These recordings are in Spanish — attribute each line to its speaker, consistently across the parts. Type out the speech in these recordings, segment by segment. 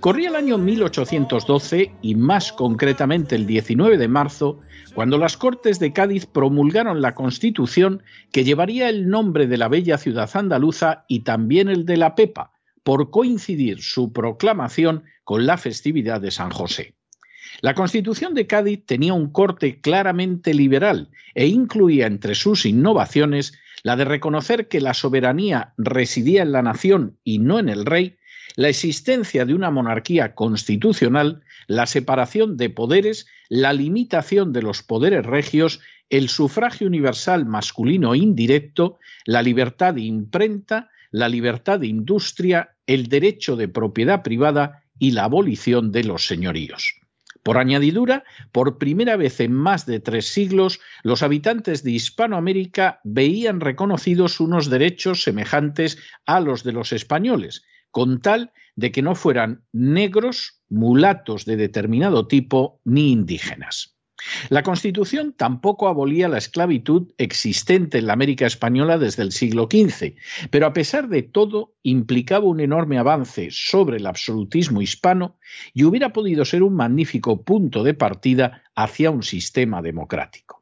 Speaker 1: Corría el año 1812 y más concretamente el 19 de marzo, cuando las Cortes de Cádiz promulgaron la Constitución que llevaría el nombre de la bella ciudad andaluza y también el de la Pepa, por coincidir su proclamación con la festividad de San José. La Constitución de Cádiz tenía un corte claramente liberal e incluía entre sus innovaciones la de reconocer que la soberanía residía en la nación y no en el rey, la existencia de una monarquía constitucional, la separación de poderes, la limitación de los poderes regios, el sufragio universal masculino indirecto, la libertad de imprenta, la libertad de industria, el derecho de propiedad privada y la abolición de los señoríos. Por añadidura, por primera vez en más de tres siglos, los habitantes de Hispanoamérica veían reconocidos unos derechos semejantes a los de los españoles, con tal de que no fueran negros, mulatos de determinado tipo ni indígenas. La Constitución tampoco abolía la esclavitud existente en la América española desde el siglo XV, pero a pesar de todo implicaba un enorme avance sobre el absolutismo hispano y hubiera podido ser un magnífico punto de partida hacia un sistema democrático.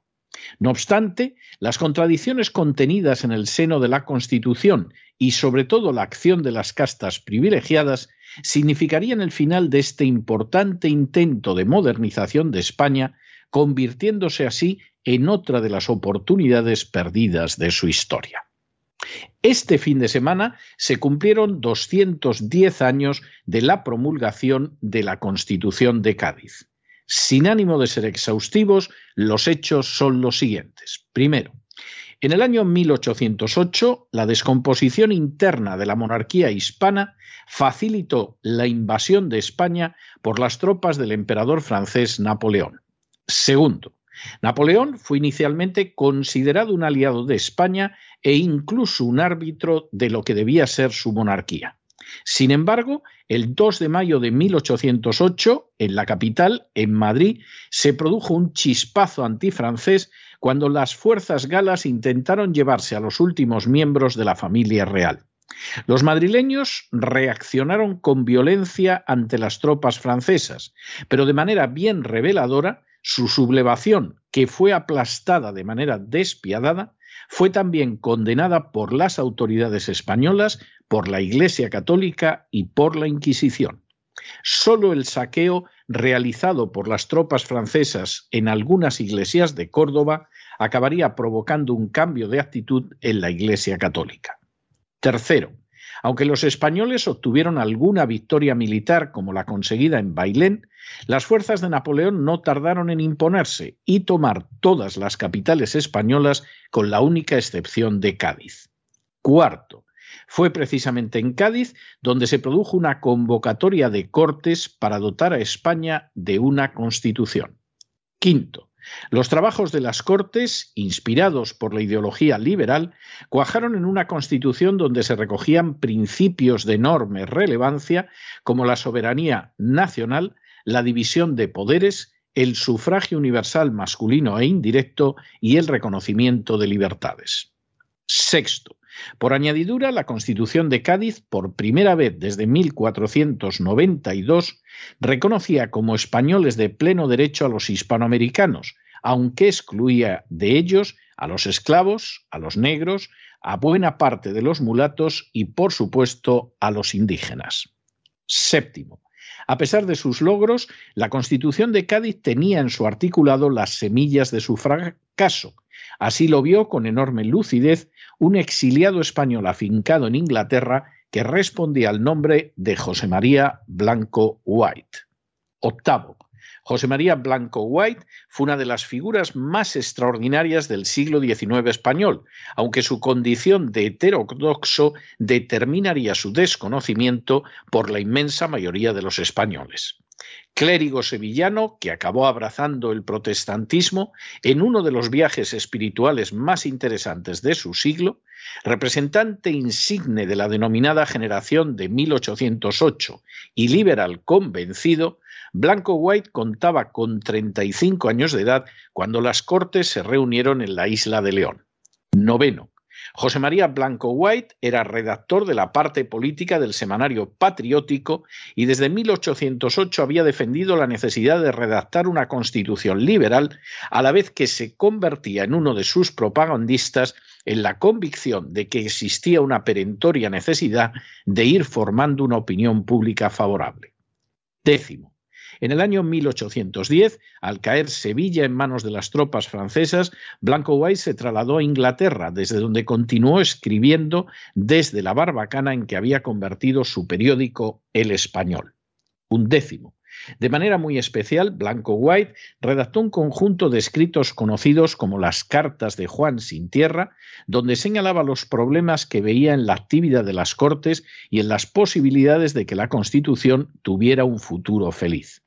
Speaker 1: No obstante, las contradicciones contenidas en el seno de la Constitución y sobre todo la acción de las castas privilegiadas significarían el final de este importante intento de modernización de España, convirtiéndose así en otra de las oportunidades perdidas de su historia. Este fin de semana se cumplieron 210 años de la promulgación de la Constitución de Cádiz. Sin ánimo de ser exhaustivos, los hechos son los siguientes. Primero, en el año 1808, la descomposición interna de la monarquía hispana facilitó la invasión de España por las tropas del emperador francés Napoleón. Segundo, Napoleón fue inicialmente considerado un aliado de España e incluso un árbitro de lo que debía ser su monarquía. Sin embargo, el 2 de mayo de 1808, en la capital, en Madrid, se produjo un chispazo antifrancés cuando las fuerzas galas intentaron llevarse a los últimos miembros de la familia real. Los madrileños reaccionaron con violencia ante las tropas francesas, pero de manera bien reveladora, su sublevación, que fue aplastada de manera despiadada, fue también condenada por las autoridades españolas, por la Iglesia Católica y por la Inquisición. Solo el saqueo realizado por las tropas francesas en algunas iglesias de Córdoba acabaría provocando un cambio de actitud en la Iglesia Católica. Tercero, aunque los españoles obtuvieron alguna victoria militar como la conseguida en Bailén, las fuerzas de Napoleón no tardaron en imponerse y tomar todas las capitales españolas con la única excepción de Cádiz. Cuarto, fue precisamente en Cádiz donde se produjo una convocatoria de cortes para dotar a España de una constitución. Quinto, los trabajos de las Cortes, inspirados por la ideología liberal, cuajaron en una constitución donde se recogían principios de enorme relevancia como la soberanía nacional, la división de poderes, el sufragio universal masculino e indirecto y el reconocimiento de libertades. Sexto, Por añadidura, la Constitución de Cádiz, por primera vez desde 1492, reconocía como españoles de pleno derecho a los hispanoamericanos, aunque excluía de ellos a los esclavos, a los negros, a buena parte de los mulatos y, por supuesto, a los indígenas. Séptimo. A pesar de sus logros, la Constitución de Cádiz tenía en su articulado las semillas de su fracaso. Así lo vio con enorme lucidez un exiliado español afincado en Inglaterra que respondía al nombre de José María Blanco White. Octavo. José María Blanco White fue una de las figuras más extraordinarias del siglo XIX español, aunque su condición de heterodoxo determinaría su desconocimiento por la inmensa mayoría de los españoles. Clérigo sevillano que acabó abrazando el protestantismo en uno de los viajes espirituales más interesantes de su siglo, representante insigne de la denominada generación de 1808 y liberal convencido, Blanco White contaba con 35 años de edad cuando las Cortes se reunieron en la isla de León. Noveno. José María Blanco White era redactor de la parte política del semanario patriótico y desde 1808 había defendido la necesidad de redactar una constitución liberal, a la vez que se convertía en uno de sus propagandistas en la convicción de que existía una perentoria necesidad de ir formando una opinión pública favorable. Décimo. En el año 1810, al caer Sevilla en manos de las tropas francesas, Blanco White se trasladó a Inglaterra, desde donde continuó escribiendo desde la barbacana en que había convertido su periódico El Español. Un décimo. De manera muy especial, Blanco White redactó un conjunto de escritos conocidos como las Cartas de Juan sin Tierra, donde señalaba los problemas que veía en la actividad de las Cortes y en las posibilidades de que la Constitución tuviera un futuro feliz.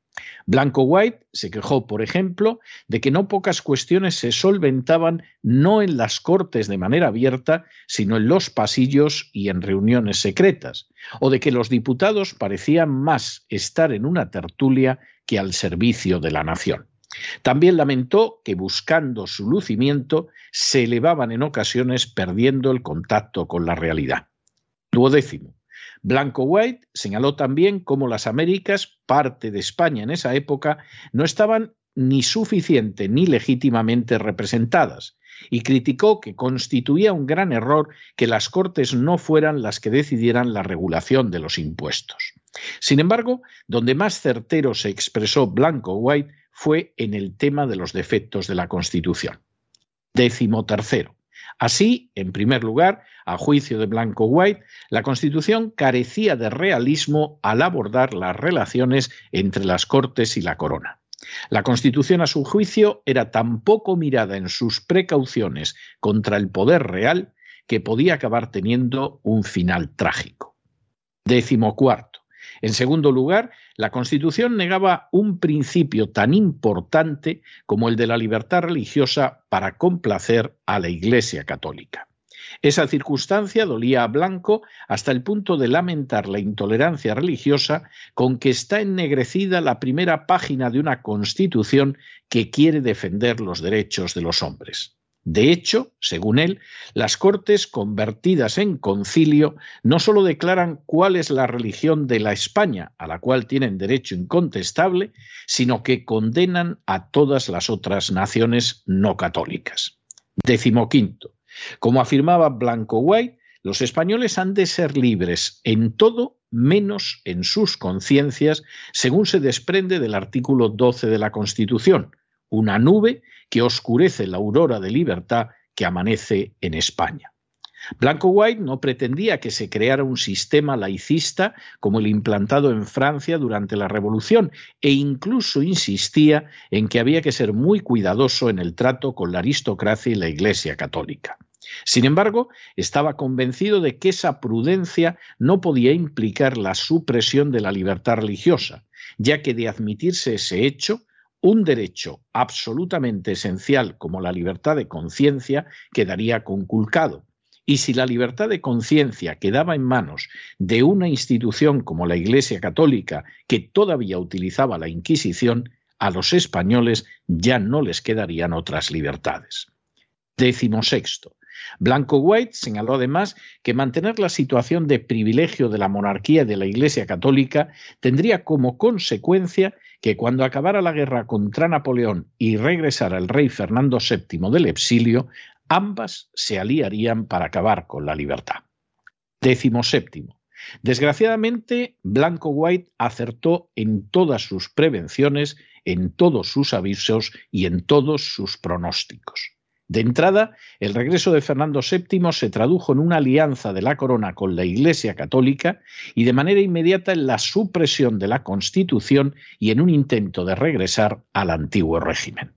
Speaker 1: Blanco White se quejó, por ejemplo, de que no pocas cuestiones se solventaban no en las cortes de manera abierta, sino en los pasillos y en reuniones secretas, o de que los diputados parecían más estar en una tertulia que al servicio de la nación. También lamentó que buscando su lucimiento se elevaban en ocasiones perdiendo el contacto con la realidad. Duodécimo. Blanco White señaló también cómo las Américas, parte de España en esa época, no estaban ni suficiente ni legítimamente representadas, y criticó que constituía un gran error que las Cortes no fueran las que decidieran la regulación de los impuestos. Sin embargo, donde más certero se expresó Blanco White fue en el tema de los defectos de la Constitución. Décimo tercero. Así, en primer lugar, a juicio de Blanco White, la Constitución carecía de realismo al abordar las relaciones entre las Cortes y la Corona. La Constitución, a su juicio, era tan poco mirada en sus precauciones contra el poder real que podía acabar teniendo un final trágico. Décimo cuarto. En segundo lugar, la Constitución negaba un principio tan importante como el de la libertad religiosa para complacer a la Iglesia católica. Esa circunstancia dolía a Blanco hasta el punto de lamentar la intolerancia religiosa con que está ennegrecida la primera página de una Constitución que quiere defender los derechos de los hombres. De hecho, según él, las Cortes convertidas en concilio no sólo declaran cuál es la religión de la España, a la cual tienen derecho incontestable, sino que condenan a todas las otras naciones no católicas. Décimo quinto. Como afirmaba Blanco White, los españoles han de ser libres en todo menos en sus conciencias, según se desprende del artículo 12 de la Constitución, una nube que oscurece la aurora de libertad que amanece en España. Blanco White no pretendía que se creara un sistema laicista como el implantado en Francia durante la Revolución e incluso insistía en que había que ser muy cuidadoso en el trato con la aristocracia y la Iglesia católica. Sin embargo, estaba convencido de que esa prudencia no podía implicar la supresión de la libertad religiosa, ya que de admitirse ese hecho, un derecho absolutamente esencial como la libertad de conciencia quedaría conculcado. Y si la libertad de conciencia quedaba en manos de una institución como la Iglesia Católica, que todavía utilizaba la Inquisición, a los españoles ya no les quedarían otras libertades. Décimo sexto. Blanco White señaló además que mantener la situación de privilegio de la monarquía de la Iglesia católica tendría como consecuencia que cuando acabara la guerra contra Napoleón y regresara el rey Fernando VII del exilio, ambas se aliarían para acabar con la libertad. Décimo séptimo. Desgraciadamente, Blanco White acertó en todas sus prevenciones, en todos sus avisos y en todos sus pronósticos. De entrada, el regreso de Fernando VII se tradujo en una alianza de la corona con la Iglesia católica y de manera inmediata en la supresión de la Constitución y en un intento de regresar al antiguo régimen.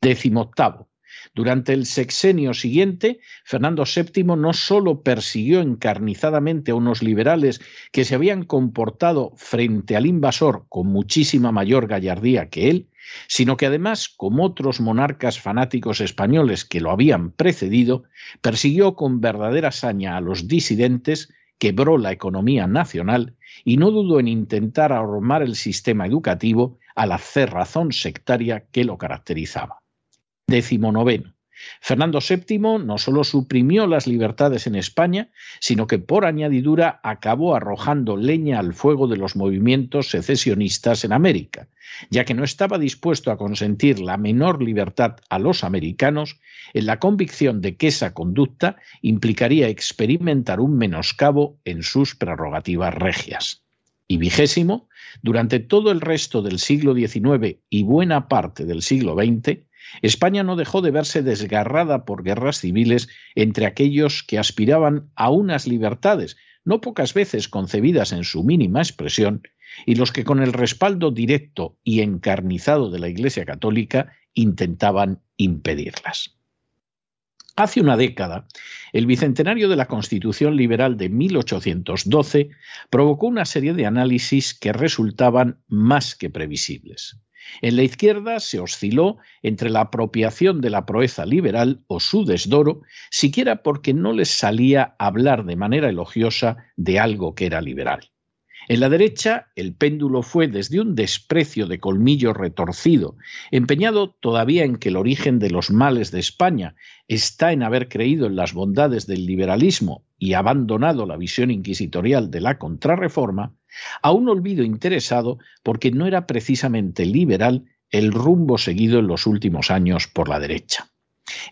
Speaker 1: Décimo octavo. Durante el sexenio siguiente, Fernando VII no solo persiguió encarnizadamente a unos liberales que se habían comportado frente al invasor con muchísima mayor gallardía que él, sino que además, como otros monarcas fanáticos españoles que lo habían precedido, persiguió con verdadera saña a los disidentes, quebró la economía nacional y no dudó en intentar ahormar el sistema educativo a la cerrazón sectaria que lo caracterizaba. Décimo noveno. Fernando VII no solo suprimió las libertades en España, sino que por añadidura acabó arrojando leña al fuego de los movimientos secesionistas en América, ya que no estaba dispuesto a consentir la menor libertad a los americanos en la convicción de que esa conducta implicaría experimentar un menoscabo en sus prerrogativas regias. Y vigésimo, durante todo el resto del siglo XIX y buena parte del siglo XX, España no dejó de verse desgarrada por guerras civiles entre aquellos que aspiraban a unas libertades, no pocas veces concebidas en su mínima expresión, y los que con el respaldo directo y encarnizado de la Iglesia Católica intentaban impedirlas. Hace una década, el bicentenario de la Constitución Liberal de 1812 provocó una serie de análisis que resultaban más que previsibles. En la izquierda se osciló entre la apropiación de la proeza liberal o su desdoro, siquiera porque no les salía hablar de manera elogiosa de algo que era liberal. En la derecha, el péndulo fue desde un desprecio de colmillo retorcido, empeñado todavía en que el origen de los males de España está en haber creído en las bondades del liberalismo y abandonado la visión inquisitorial de la contrarreforma, a un olvido interesado porque no era precisamente liberal el rumbo seguido en los últimos años por la derecha.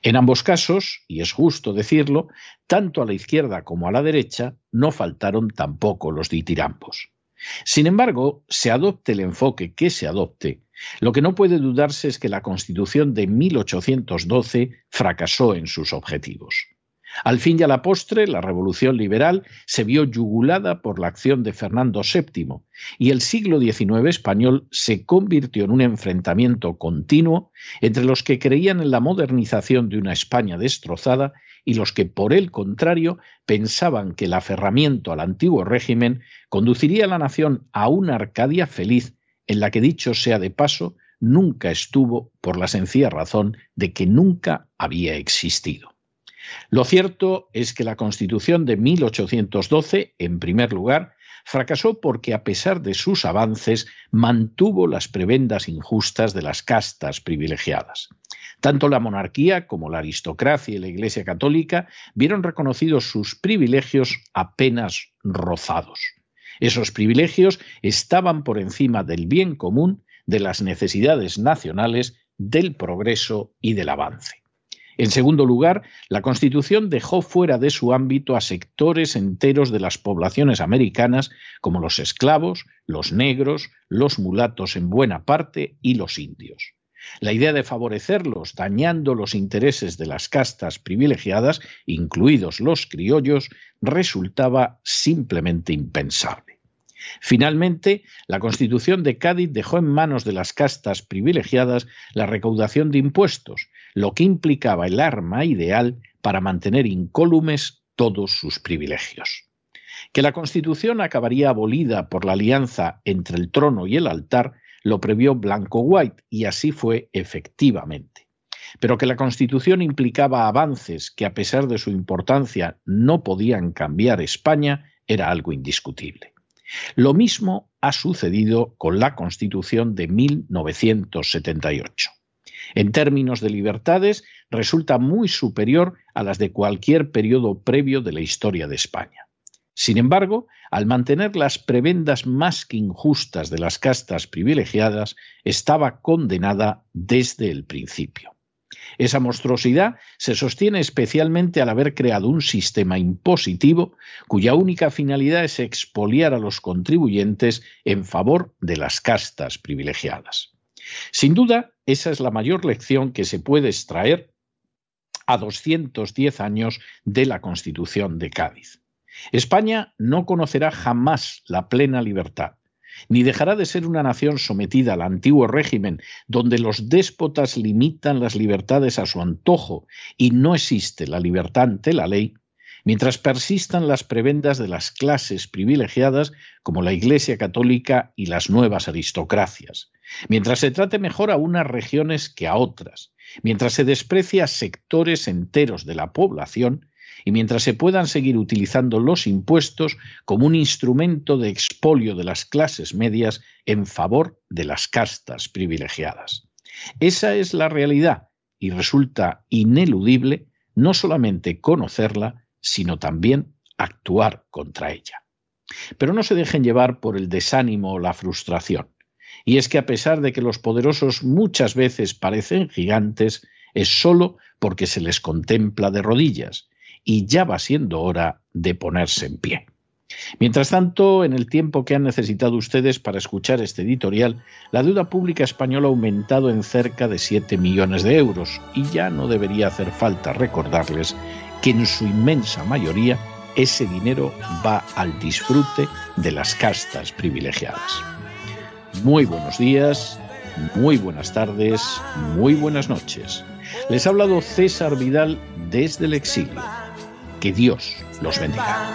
Speaker 1: En ambos casos, y es justo decirlo, tanto a la izquierda como a la derecha no faltaron tampoco los ditirambos. Sin embargo, se adopte el enfoque que se adopte, lo que no puede dudarse es que la Constitución de 1812 fracasó en sus objetivos. Al fin y a la postre, la revolución liberal se vio yugulada por la acción de Fernando VII y el siglo XIX español se convirtió en un enfrentamiento continuo entre los que creían en la modernización de una España destrozada y los que, por el contrario, pensaban que el aferramiento al antiguo régimen conduciría a la nación a una Arcadia feliz en la que, dicho sea de paso, nunca estuvo por la sencilla razón de que nunca había existido. Lo cierto es que la Constitución de 1812, en primer lugar, fracasó porque, a pesar de sus avances, mantuvo las prebendas injustas de las castas privilegiadas. Tanto la monarquía como la aristocracia y la Iglesia católica vieron reconocidos sus privilegios apenas rozados. Esos privilegios estaban por encima del bien común, de las necesidades nacionales, del progreso y del avance. En segundo lugar, la Constitución dejó fuera de su ámbito a sectores enteros de las poblaciones americanas, como los esclavos, los negros, los mulatos en buena parte y los indios. La idea de favorecerlos dañando los intereses de las castas privilegiadas, incluidos los criollos, resultaba simplemente impensable. Finalmente, la Constitución de Cádiz dejó en manos de las castas privilegiadas la recaudación de impuestos, lo que implicaba el arma ideal para mantener incólumes todos sus privilegios. Que la Constitución acabaría abolida por la alianza entre el trono y el altar lo previó Blanco White y así fue efectivamente. Pero que la Constitución implicaba avances que a pesar de su importancia no podían cambiar España era algo indiscutible. Lo mismo ha sucedido con la Constitución de 1978. En términos de libertades, resulta muy superior a las de cualquier periodo previo de la historia de España. Sin embargo, al mantener las prebendas más que injustas de las castas privilegiadas, estaba condenada desde el principio. Esa monstruosidad se sostiene especialmente al haber creado un sistema impositivo cuya única finalidad es expoliar a los contribuyentes en favor de las castas privilegiadas. Sin duda, esa es la mayor lección que se puede extraer a 210 años de la Constitución de Cádiz. España no conocerá jamás la plena libertad, ni dejará de ser una nación sometida al antiguo régimen, donde los déspotas limitan las libertades a su antojo y no existe la libertad ante la ley, mientras persistan las prebendas de las clases privilegiadas como la Iglesia Católica y las nuevas aristocracias, mientras se trate mejor a unas regiones que a otras, mientras se desprecia a sectores enteros de la población. Y mientras se puedan seguir utilizando los impuestos como un instrumento de expolio de las clases medias en favor de las castas privilegiadas. Esa es la realidad y resulta ineludible no solamente conocerla, sino también actuar contra ella. Pero no se dejen llevar por el desánimo o la frustración. Y es que a pesar de que los poderosos muchas veces parecen gigantes, es sólo porque se les contempla de rodillas y ya va siendo hora de ponerse en pie. Mientras tanto, en el tiempo que han necesitado ustedes para escuchar este editorial, la deuda pública española ha aumentado en cerca de 7 millones de euros y ya no debería hacer falta recordarles que en su inmensa mayoría ese dinero va al disfrute de las castas privilegiadas. Muy buenos días, muy buenas tardes, muy buenas noches. Les ha hablado César Vidal desde el exilio. Que Dios los bendiga.